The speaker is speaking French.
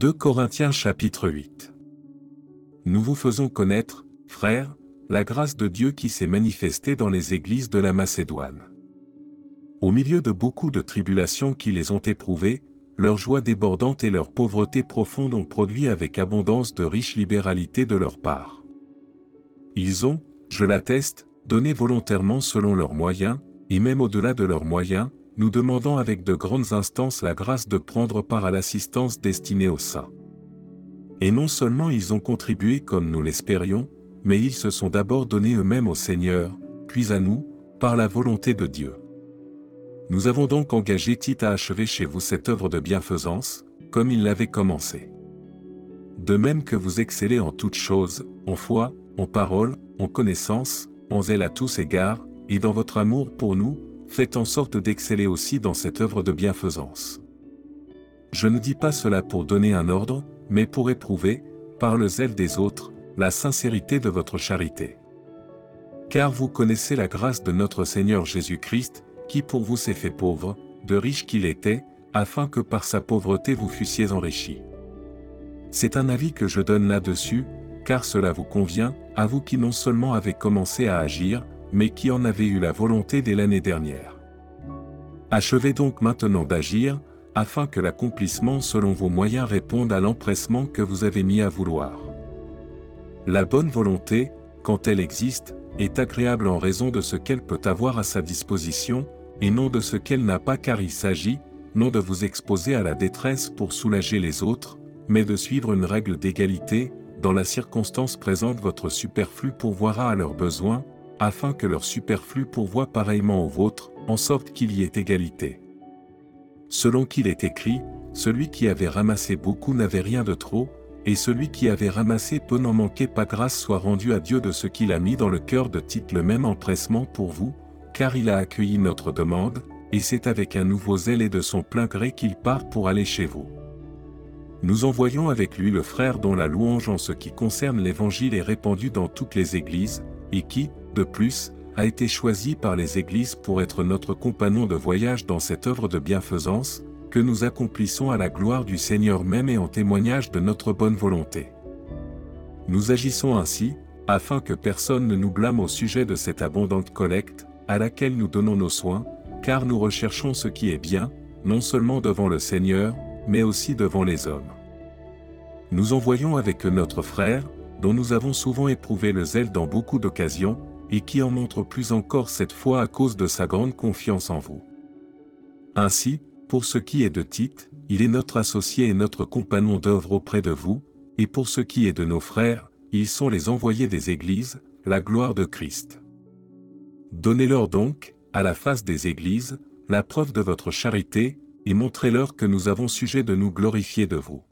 2 Corinthiens chapitre 8 Nous vous faisons connaître, frères, la grâce de Dieu qui s'est manifestée dans les églises de la Macédoine. Au milieu de beaucoup de tribulations qui les ont éprouvées, leur joie débordante et leur pauvreté profonde ont produit avec abondance de riches libéralités de leur part. Ils ont, je l'atteste, donné volontairement selon leurs moyens, et même au-delà de leurs moyens, nous demandant avec de grandes instances la grâce de prendre part à l'assistance destinée aux saints. Et non seulement ils ont contribué comme nous l'espérions, mais ils se sont d'abord donnés eux-mêmes au Seigneur, puis à nous, par la volonté de Dieu. Nous avons donc engagé Tite à achever chez vous cette œuvre de bienfaisance, comme il l'avait commencé. De même que vous excellez en toutes choses, en foi, en parole, en connaissance, en zèle à tous égards, et dans votre amour pour nous, faites en sorte d'exceller aussi dans cette œuvre de bienfaisance. Je ne dis pas cela pour donner un ordre, mais pour éprouver, par le zèle des autres, la sincérité de votre charité. Car vous connaissez la grâce de notre Seigneur Jésus-Christ, qui pour vous s'est fait pauvre, de riche qu'il était, afin que par sa pauvreté vous fussiez enrichis. C'est un avis que je donne là-dessus, car cela vous convient, à vous qui non seulement avez commencé à agir, mais qui en avez eu la volonté dès l'année dernière. Achevez donc maintenant d'agir, afin que l'accomplissement selon vos moyens réponde à l'empressement que vous avez mis à vouloir. La bonne volonté, quand elle existe, est agréable en raison de ce qu'elle peut avoir à sa disposition, et non de ce qu'elle n'a pas car il s'agit, non de vous exposer à la détresse pour soulager les autres, mais de suivre une règle d'égalité, dans la circonstance présente votre superflu pourvoira à leurs besoins, afin que leur superflu pourvoie pareillement au vôtre, en sorte qu'il y ait égalité. Selon qu'il est écrit, celui qui avait ramassé beaucoup n'avait rien de trop, et celui qui avait ramassé peu n'en manquait pas grâce soit rendu à Dieu de ce qu'il a mis dans le cœur de Tite le même empressement pour vous, car il a accueilli notre demande, et c'est avec un nouveau zèle et de son plein gré qu'il part pour aller chez vous. Nous envoyons avec lui le frère dont la louange en ce qui concerne l'Évangile est répandue dans toutes les églises, et qui, de plus, a été choisi par les églises pour être notre compagnon de voyage dans cette œuvre de bienfaisance, que nous accomplissons à la gloire du Seigneur même et en témoignage de notre bonne volonté. Nous agissons ainsi, afin que personne ne nous blâme au sujet de cette abondante collecte, à laquelle nous donnons nos soins, car nous recherchons ce qui est bien, non seulement devant le Seigneur, mais aussi devant les hommes. Nous envoyons avec eux notre frère, dont nous avons souvent éprouvé le zèle dans beaucoup d'occasions, et qui en montre plus encore cette fois à cause de sa grande confiance en vous. Ainsi, pour ce qui est de Tite, il est notre associé et notre compagnon d'œuvre auprès de vous, et pour ce qui est de nos frères, ils sont les envoyés des églises, la gloire de Christ. Donnez-leur donc, à la face des églises, la preuve de votre charité, et montrez-leur que nous avons sujet de nous glorifier de vous.